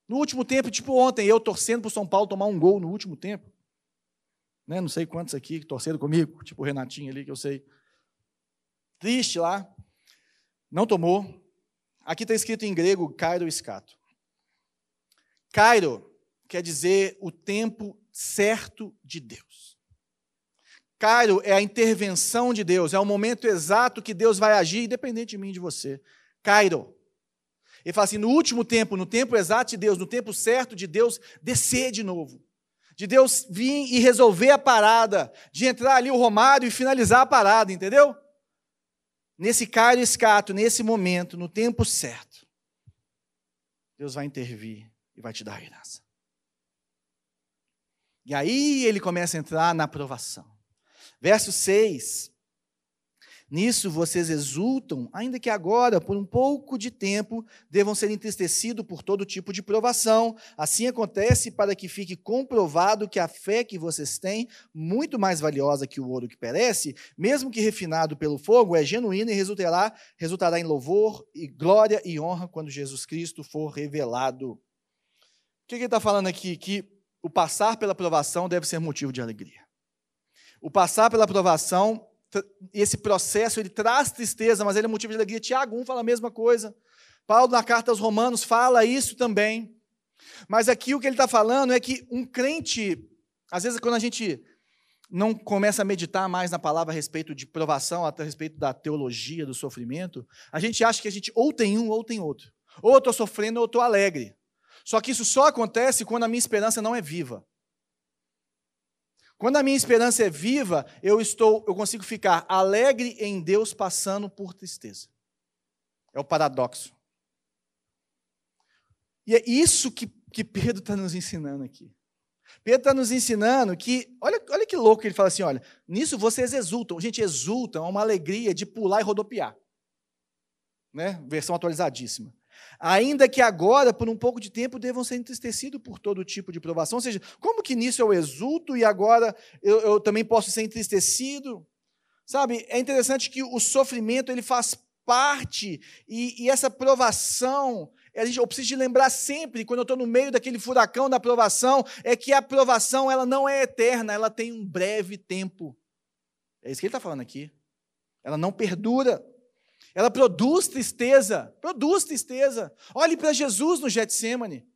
No último tempo, tipo ontem, eu torcendo para o São Paulo tomar um gol no último tempo. Né? Não sei quantos aqui que torceram comigo, tipo o Renatinho ali, que eu sei. Triste lá. Não tomou. Aqui está escrito em grego, Cairo escato. Cairo quer dizer o tempo certo de Deus. Cairo é a intervenção de Deus, é o momento exato que Deus vai agir, independente de mim e de você. Cairo. Ele fala assim: no último tempo, no tempo exato de Deus, no tempo certo de Deus, descer de novo de Deus vir e resolver a parada, de entrar ali o Romário e finalizar a parada, entendeu? Nesse caio escato, nesse momento, no tempo certo, Deus vai intervir e vai te dar a herança. E aí ele começa a entrar na aprovação. Verso 6 Nisso vocês exultam, ainda que agora, por um pouco de tempo, devam ser entristecidos por todo tipo de provação. Assim acontece para que fique comprovado que a fé que vocês têm, muito mais valiosa que o ouro que perece, mesmo que refinado pelo fogo, é genuína e resultará, resultará em louvor e glória e honra quando Jesus Cristo for revelado. O que ele está falando aqui? Que o passar pela provação deve ser motivo de alegria. O passar pela provação esse processo ele traz tristeza, mas ele é motivo de alegria. Tiago 1 fala a mesma coisa. Paulo, na carta aos Romanos, fala isso também. Mas aqui o que ele está falando é que um crente, às vezes, quando a gente não começa a meditar mais na palavra a respeito de provação, a respeito da teologia do sofrimento, a gente acha que a gente ou tem um ou tem outro. Ou estou sofrendo ou estou alegre. Só que isso só acontece quando a minha esperança não é viva. Quando a minha esperança é viva, eu estou, eu consigo ficar alegre em Deus passando por tristeza. É o paradoxo. E é isso que, que Pedro está nos ensinando aqui. Pedro está nos ensinando que, olha, olha que louco ele fala assim: olha, nisso vocês exultam. Gente, exultam, é uma alegria de pular e rodopiar. Né? Versão atualizadíssima ainda que agora, por um pouco de tempo, devam ser entristecidos por todo tipo de provação. Ou seja, como que nisso eu exulto e agora eu, eu também posso ser entristecido? Sabe, é interessante que o sofrimento ele faz parte e, e essa provação, a gente, eu preciso de lembrar sempre, quando eu estou no meio daquele furacão da provação, é que a provação ela não é eterna, ela tem um breve tempo. É isso que ele está falando aqui. Ela não perdura. Ela produz tristeza, produz tristeza. Olhe para Jesus no Getsemane.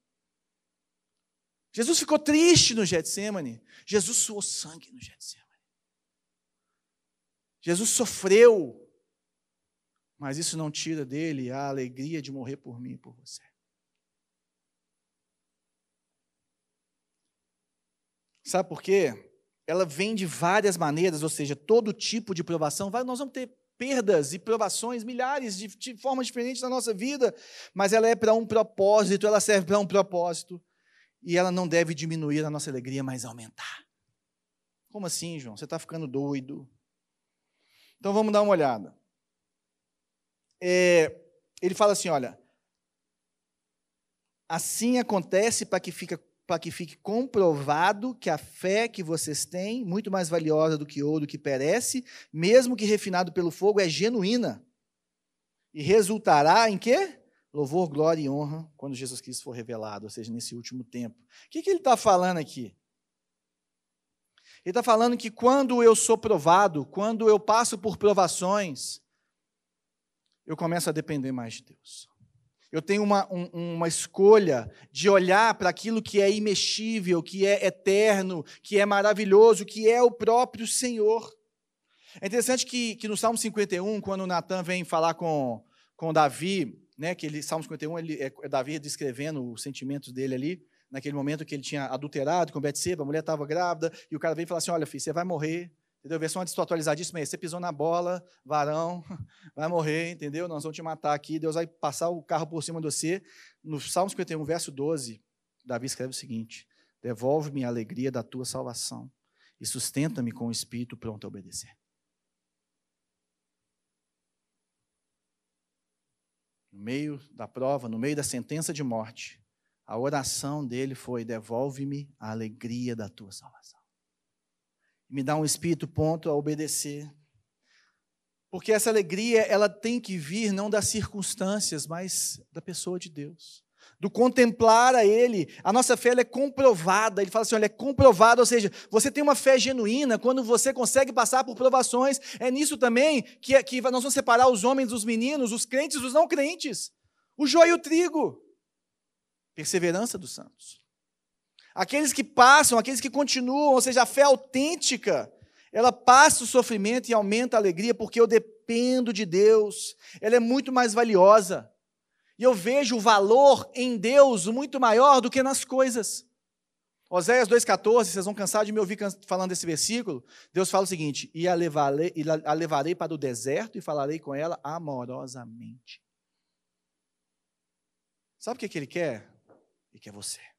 Jesus ficou triste no Getsemane. Jesus suou sangue no Getsemane. Jesus sofreu, mas isso não tira dele a alegria de morrer por mim e por você. Sabe por quê? Ela vem de várias maneiras, ou seja, todo tipo de provação. Nós vamos ter perdas e provações, milhares de, de formas diferentes na nossa vida, mas ela é para um propósito, ela serve para um propósito, e ela não deve diminuir a nossa alegria, mas aumentar. Como assim, João? Você está ficando doido? Então vamos dar uma olhada. É, ele fala assim: olha, assim acontece para que fica para que fique comprovado que a fé que vocês têm, muito mais valiosa do que ouro que perece, mesmo que refinado pelo fogo, é genuína. E resultará em quê? Louvor, glória e honra quando Jesus Cristo for revelado, ou seja, nesse último tempo. O que, que ele está falando aqui? Ele está falando que quando eu sou provado, quando eu passo por provações, eu começo a depender mais de Deus eu tenho uma, um, uma escolha de olhar para aquilo que é imexível, que é eterno, que é maravilhoso, que é o próprio Senhor. É interessante que, que no Salmo 51, quando Natan vem falar com, com Davi, né, que ele, Salmo 51 ele, é, é Davi descrevendo os sentimentos dele ali, naquele momento que ele tinha adulterado com Betseba, a mulher estava grávida, e o cara vem e fala assim, olha filho, você vai morrer, Entendeu? Versão atualizadíssima é: você pisou na bola, varão, vai morrer, entendeu? Nós vamos te matar aqui, Deus vai passar o carro por cima de você. No Salmo 51, verso 12, Davi escreve o seguinte: Devolve-me a alegria da tua salvação e sustenta-me com o espírito pronto a obedecer. No meio da prova, no meio da sentença de morte, a oração dele foi: Devolve-me a alegria da tua salvação me dá um espírito pronto a obedecer. Porque essa alegria, ela tem que vir não das circunstâncias, mas da pessoa de Deus. Do contemplar a Ele. A nossa fé é comprovada. Ele fala assim: olha, é comprovada, ou seja, você tem uma fé genuína quando você consegue passar por provações. É nisso também que, que nós vamos separar os homens dos meninos, os crentes dos não crentes. O joio e o trigo. Perseverança dos santos. Aqueles que passam, aqueles que continuam, ou seja, a fé autêntica, ela passa o sofrimento e aumenta a alegria, porque eu dependo de Deus, ela é muito mais valiosa. E eu vejo o valor em Deus muito maior do que nas coisas. Oséias 2,14, vocês vão cansar de me ouvir falando desse versículo. Deus fala o seguinte: E a levarei, a levarei para o deserto e falarei com ela amorosamente. Sabe o que, que ele quer? Ele quer você.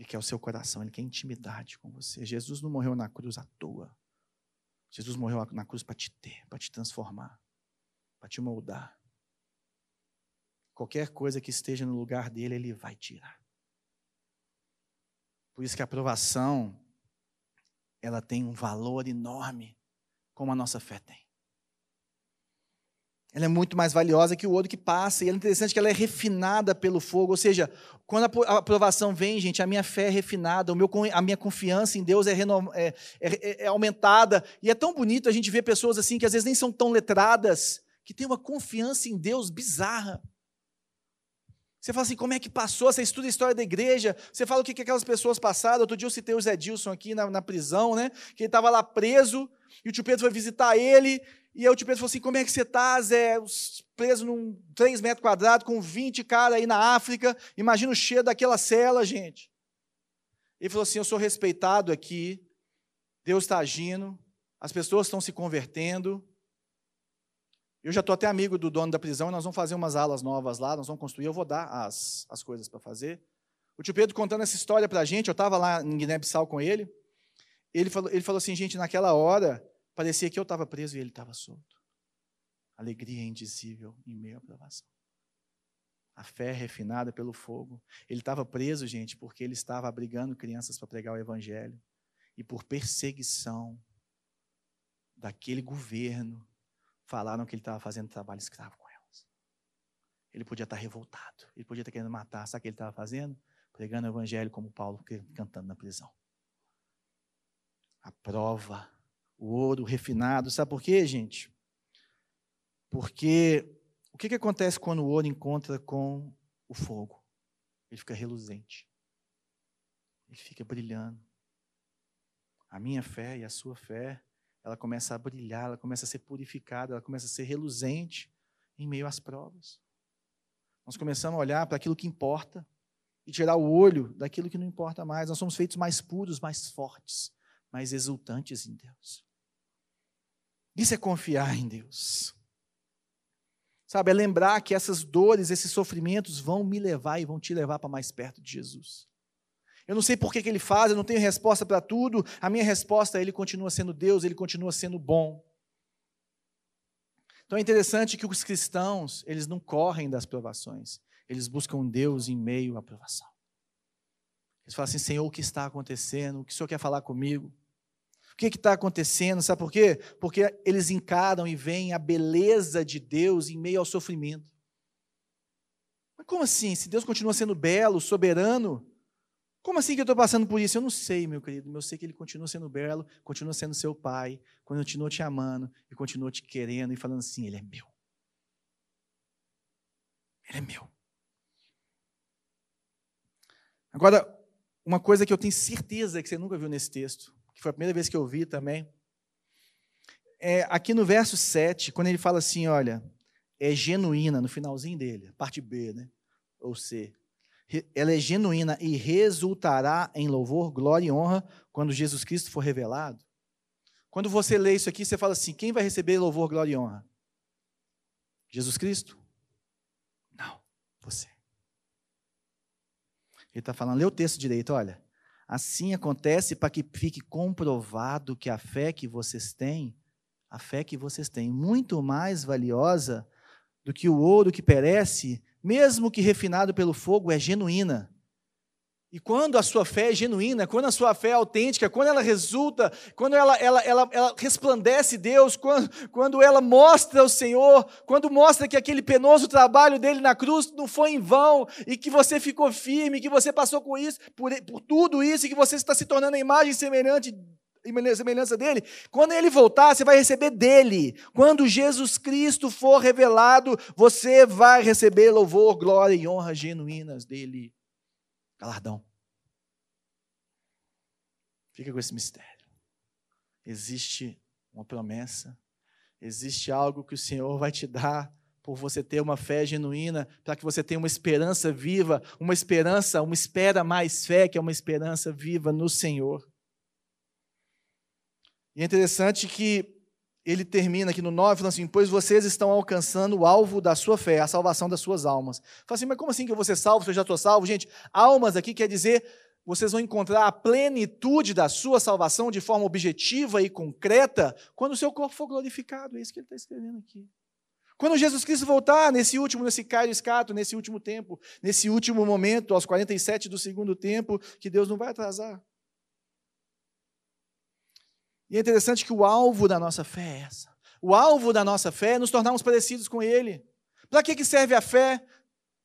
Ele quer o seu coração, ele quer intimidade com você. Jesus não morreu na cruz à toa. Jesus morreu na cruz para te ter, para te transformar, para te moldar. Qualquer coisa que esteja no lugar dele, ele vai tirar. Por isso que a aprovação ela tem um valor enorme, como a nossa fé tem. Ela é muito mais valiosa que o ouro que passa. E é interessante que ela é refinada pelo fogo. Ou seja, quando a aprovação vem, gente, a minha fé é refinada, o meu, a minha confiança em Deus é, é, é, é aumentada. E é tão bonito a gente ver pessoas assim que às vezes nem são tão letradas, que têm uma confiança em Deus bizarra. Você fala assim, como é que passou? Você estuda a história da igreja, você fala o que, que aquelas pessoas passaram. Outro dia eu citei o Zé Dilson aqui na, na prisão, né? Que ele estava lá preso, e o tio Pedro foi visitar ele, e aí o tio Pedro falou assim: como é que você está, Zé? Preso num 3 metros quadrados, com 20 caras aí na África. Imagina o cheiro daquela cela, gente. Ele falou assim: eu sou respeitado aqui, Deus está agindo, as pessoas estão se convertendo. Eu já estou até amigo do dono da prisão, nós vamos fazer umas alas novas lá, nós vamos construir, eu vou dar as, as coisas para fazer. O tio Pedro contando essa história para a gente, eu estava lá em Guiné-Bissau com ele, ele falou, ele falou assim, gente, naquela hora, Parecia que eu estava preso e ele estava solto. Alegria indizível em meio à provação. A fé refinada pelo fogo. Ele estava preso, gente, porque ele estava abrigando crianças para pregar o evangelho. E por perseguição daquele governo, falaram que ele estava fazendo trabalho escravo com elas. Ele podia estar revoltado, ele podia estar querendo matar. Sabe o que ele estava fazendo? Pregando o evangelho como Paulo cantando na prisão. A prova o ouro refinado. Sabe por quê, gente? Porque o que, que acontece quando o ouro encontra com o fogo? Ele fica reluzente. Ele fica brilhando. A minha fé e a sua fé, ela começa a brilhar, ela começa a ser purificada, ela começa a ser reluzente em meio às provas. Nós começamos a olhar para aquilo que importa e tirar o olho daquilo que não importa mais. Nós somos feitos mais puros, mais fortes, mais exultantes em Deus. Isso é confiar em Deus. Sabe, é lembrar que essas dores, esses sofrimentos vão me levar e vão te levar para mais perto de Jesus. Eu não sei por que, que ele faz, eu não tenho resposta para tudo. A minha resposta é: ele continua sendo Deus, ele continua sendo bom. Então é interessante que os cristãos, eles não correm das provações, eles buscam Deus em meio à provação. Eles falam assim: Senhor, o que está acontecendo? O que o Senhor quer falar comigo? Que está acontecendo? Sabe por quê? Porque eles encaram e veem a beleza de Deus em meio ao sofrimento. Mas como assim? Se Deus continua sendo belo, soberano, como assim que eu estou passando por isso? Eu não sei, meu querido, eu sei que Ele continua sendo belo, continua sendo seu pai, continua te amando e continua te querendo e falando assim: Ele é meu. Ele é meu. Agora, uma coisa que eu tenho certeza que você nunca viu nesse texto, que foi a primeira vez que eu vi também. É, aqui no verso 7, quando ele fala assim, olha, é genuína, no finalzinho dele, parte B, né? ou C. Ela é genuína e resultará em louvor, glória e honra quando Jesus Cristo for revelado. Quando você lê isso aqui, você fala assim: quem vai receber louvor, glória e honra? Jesus Cristo? Não, você. Ele está falando, lê o texto direito, olha. Assim acontece para que fique comprovado que a fé que vocês têm, a fé que vocês têm, muito mais valiosa do que o ouro que perece, mesmo que refinado pelo fogo, é genuína e quando a sua fé é genuína, quando a sua fé é autêntica, quando ela resulta, quando ela, ela, ela, ela resplandece Deus, quando, quando ela mostra o Senhor, quando mostra que aquele penoso trabalho dele na cruz não foi em vão, e que você ficou firme, que você passou com isso, por, por tudo isso, e que você está se tornando a imagem semelhante semelhança dele, quando ele voltar, você vai receber dele. Quando Jesus Cristo for revelado, você vai receber louvor, glória e honra genuínas dele galardão. Fica com esse mistério. Existe uma promessa, existe algo que o Senhor vai te dar por você ter uma fé genuína, para que você tenha uma esperança viva, uma esperança, uma espera mais fé, que é uma esperança viva no Senhor. E é interessante que ele termina aqui no 9, falando assim: Pois vocês estão alcançando o alvo da sua fé, a salvação das suas almas. Fala assim, mas como assim que eu vou ser salvo se eu já estou salvo? Gente, almas aqui quer dizer vocês vão encontrar a plenitude da sua salvação de forma objetiva e concreta quando o seu corpo for glorificado. É isso que ele está escrevendo aqui. Quando Jesus Cristo voltar, nesse último, nesse caio escato, nesse último tempo, nesse último momento, aos 47 do segundo tempo, que Deus não vai atrasar. E é interessante que o alvo da nossa fé é essa. O alvo da nossa fé é nos tornarmos parecidos com Ele. Para que, que serve a fé?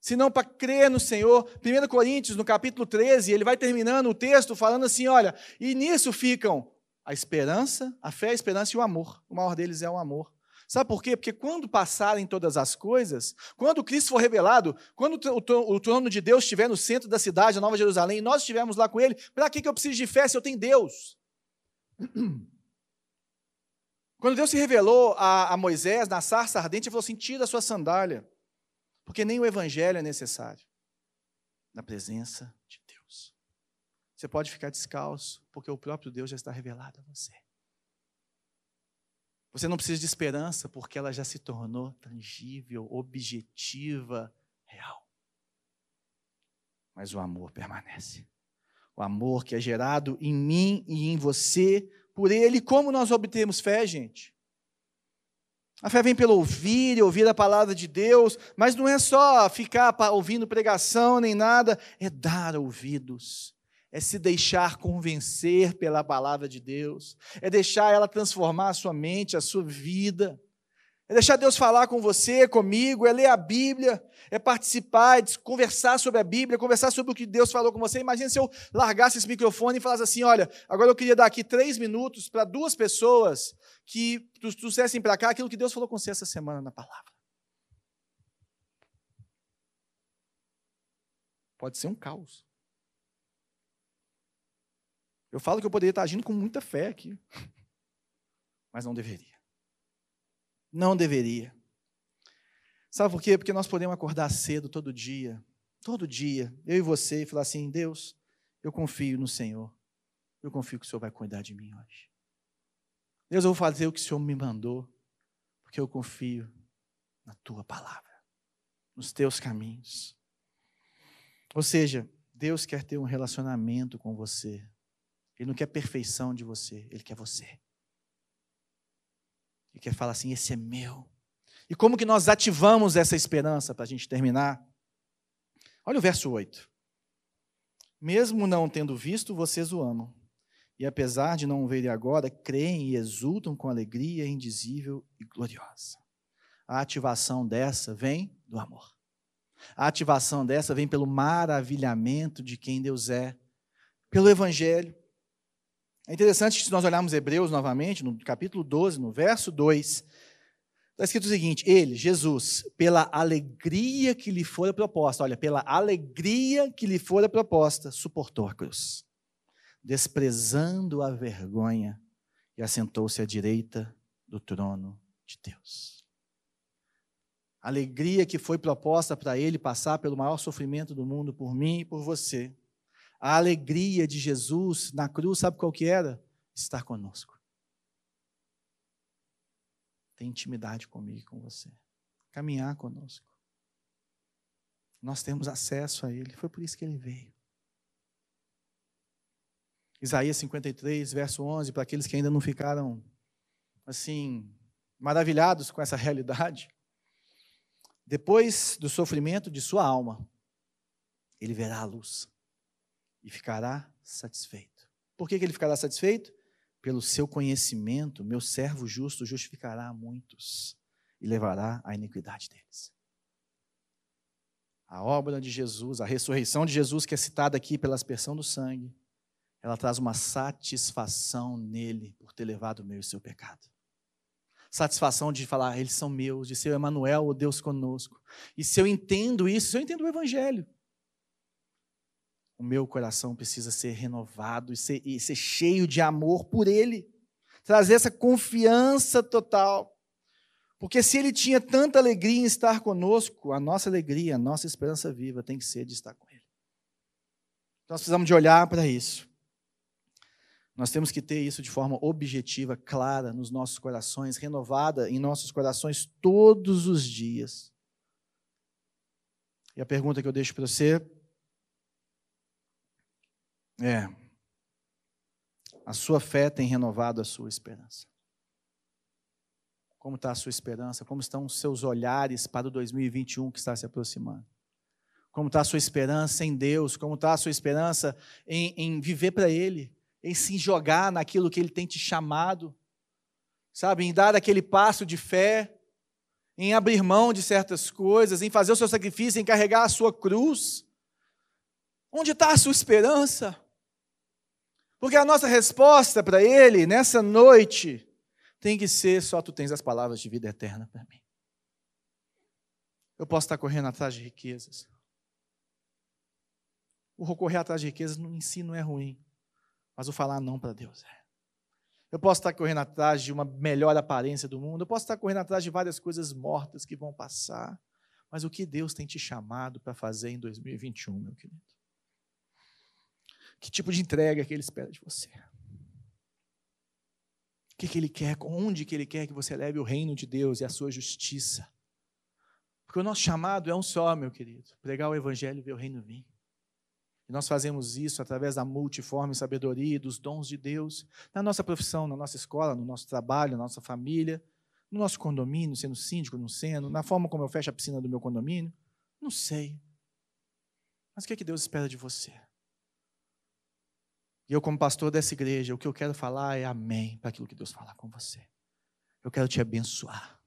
Se não para crer no Senhor. 1 Coríntios, no capítulo 13, ele vai terminando o texto falando assim: olha, e nisso ficam a esperança, a fé, a esperança e o amor. O maior deles é o amor. Sabe por quê? Porque quando passarem todas as coisas, quando Cristo for revelado, quando o trono de Deus estiver no centro da cidade, a Nova Jerusalém, e nós estivermos lá com Ele, para que, que eu preciso de fé se eu tenho Deus? Quando Deus se revelou a, a Moisés na sarça ardente, ele falou assim: tira a sua sandália, porque nem o evangelho é necessário na presença de Deus. Você pode ficar descalço, porque o próprio Deus já está revelado a você. Você não precisa de esperança, porque ela já se tornou tangível, objetiva, real. Mas o amor permanece. O amor que é gerado em mim e em você por Ele. Como nós obtemos fé, gente? A fé vem pelo ouvir ouvir a palavra de Deus, mas não é só ficar ouvindo pregação nem nada, é dar ouvidos, é se deixar convencer pela palavra de Deus, é deixar ela transformar a sua mente, a sua vida. É deixar Deus falar com você, comigo, é ler a Bíblia, é participar, é conversar sobre a Bíblia, conversar sobre o que Deus falou com você. Imagina se eu largasse esse microfone e falasse assim: olha, agora eu queria dar aqui três minutos para duas pessoas que trouxessem para cá aquilo que Deus falou com você essa semana na palavra. Pode ser um caos. Eu falo que eu poderia estar agindo com muita fé aqui, mas não deveria. Não deveria. Sabe por quê? Porque nós podemos acordar cedo todo dia, todo dia, eu e você, e falar assim: Deus, eu confio no Senhor. Eu confio que o Senhor vai cuidar de mim hoje. Deus, eu vou fazer o que o Senhor me mandou, porque eu confio na tua palavra, nos teus caminhos. Ou seja, Deus quer ter um relacionamento com você. Ele não quer perfeição de você, ele quer você e quer falar assim: esse é meu. E como que nós ativamos essa esperança para a gente terminar? Olha o verso 8. Mesmo não tendo visto, vocês o amam. E apesar de não o verem agora, creem e exultam com alegria indizível e gloriosa. A ativação dessa vem do amor. A ativação dessa vem pelo maravilhamento de quem Deus é, pelo Evangelho, é interessante que se nós olharmos Hebreus novamente, no capítulo 12, no verso 2, está escrito o seguinte: Ele, Jesus, pela alegria que lhe fora proposta, olha, pela alegria que lhe fora proposta, suportou a cruz, desprezando a vergonha, e assentou-se à direita do trono de Deus. A alegria que foi proposta para ele passar pelo maior sofrimento do mundo por mim e por você a alegria de Jesus na cruz, sabe qual que era? Estar conosco. ter intimidade comigo e com você, caminhar conosco. Nós temos acesso a Ele, foi por isso que Ele veio. Isaías 53, verso 11, para aqueles que ainda não ficaram assim maravilhados com essa realidade. Depois do sofrimento de sua alma, ele verá a luz e ficará satisfeito. Por que, que ele ficará satisfeito? Pelo seu conhecimento, meu servo justo justificará muitos e levará a iniquidade deles. A obra de Jesus, a ressurreição de Jesus, que é citada aqui pela aspersão do sangue, ela traz uma satisfação nele por ter levado o meu e o seu pecado. Satisfação de falar, eles são meus, de ser o Emanuel, o Deus conosco. E se eu entendo isso, se eu entendo o Evangelho, o meu coração precisa ser renovado e ser, e ser cheio de amor por Ele. Trazer essa confiança total. Porque se Ele tinha tanta alegria em estar conosco, a nossa alegria, a nossa esperança viva tem que ser de estar com Ele. Nós precisamos de olhar para isso. Nós temos que ter isso de forma objetiva, clara nos nossos corações, renovada em nossos corações todos os dias. E a pergunta que eu deixo para você é: a sua fé tem renovado a sua esperança? Como está a sua esperança? Como estão os seus olhares para o 2021 que está se aproximando? Como está a sua esperança em Deus? Como está a sua esperança em, em viver para Ele? Em se jogar naquilo que Ele tem te chamado? Sabe? Em dar aquele passo de fé? Em abrir mão de certas coisas? Em fazer o seu sacrifício? Em carregar a sua cruz? Onde está a sua esperança? Porque a nossa resposta para Ele nessa noite tem que ser: só tu tens as palavras de vida eterna para mim. Eu posso estar correndo atrás de riquezas. O correr atrás de riquezas em si não é ruim, mas o falar não para Deus é. Eu posso estar correndo atrás de uma melhor aparência do mundo, eu posso estar correndo atrás de várias coisas mortas que vão passar, mas o que Deus tem te chamado para fazer em 2021, meu querido? Que tipo de entrega que Ele espera de você? O que, que Ele quer? Onde que Ele quer que você leve o reino de Deus e a sua justiça? Porque o nosso chamado é um só, meu querido: pregar o Evangelho e ver o reino vir. E nós fazemos isso através da multiforme sabedoria e dos dons de Deus, na nossa profissão, na nossa escola, no nosso trabalho, na nossa família, no nosso condomínio, sendo síndico, não sendo, na forma como eu fecho a piscina do meu condomínio. Não sei. Mas o que, é que Deus espera de você? E eu, como pastor dessa igreja, o que eu quero falar é amém para aquilo que Deus falar com você. Eu quero te abençoar.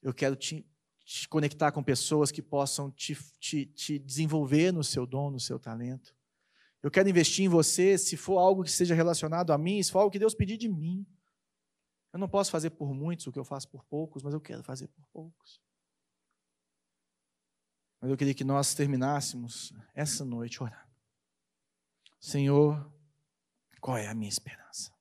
Eu quero te, te conectar com pessoas que possam te, te, te desenvolver no seu dom, no seu talento. Eu quero investir em você se for algo que seja relacionado a mim, se for algo que Deus pedir de mim. Eu não posso fazer por muitos o que eu faço por poucos, mas eu quero fazer por poucos. Mas eu queria que nós terminássemos essa noite orando. Senhor, qual é a minha esperança?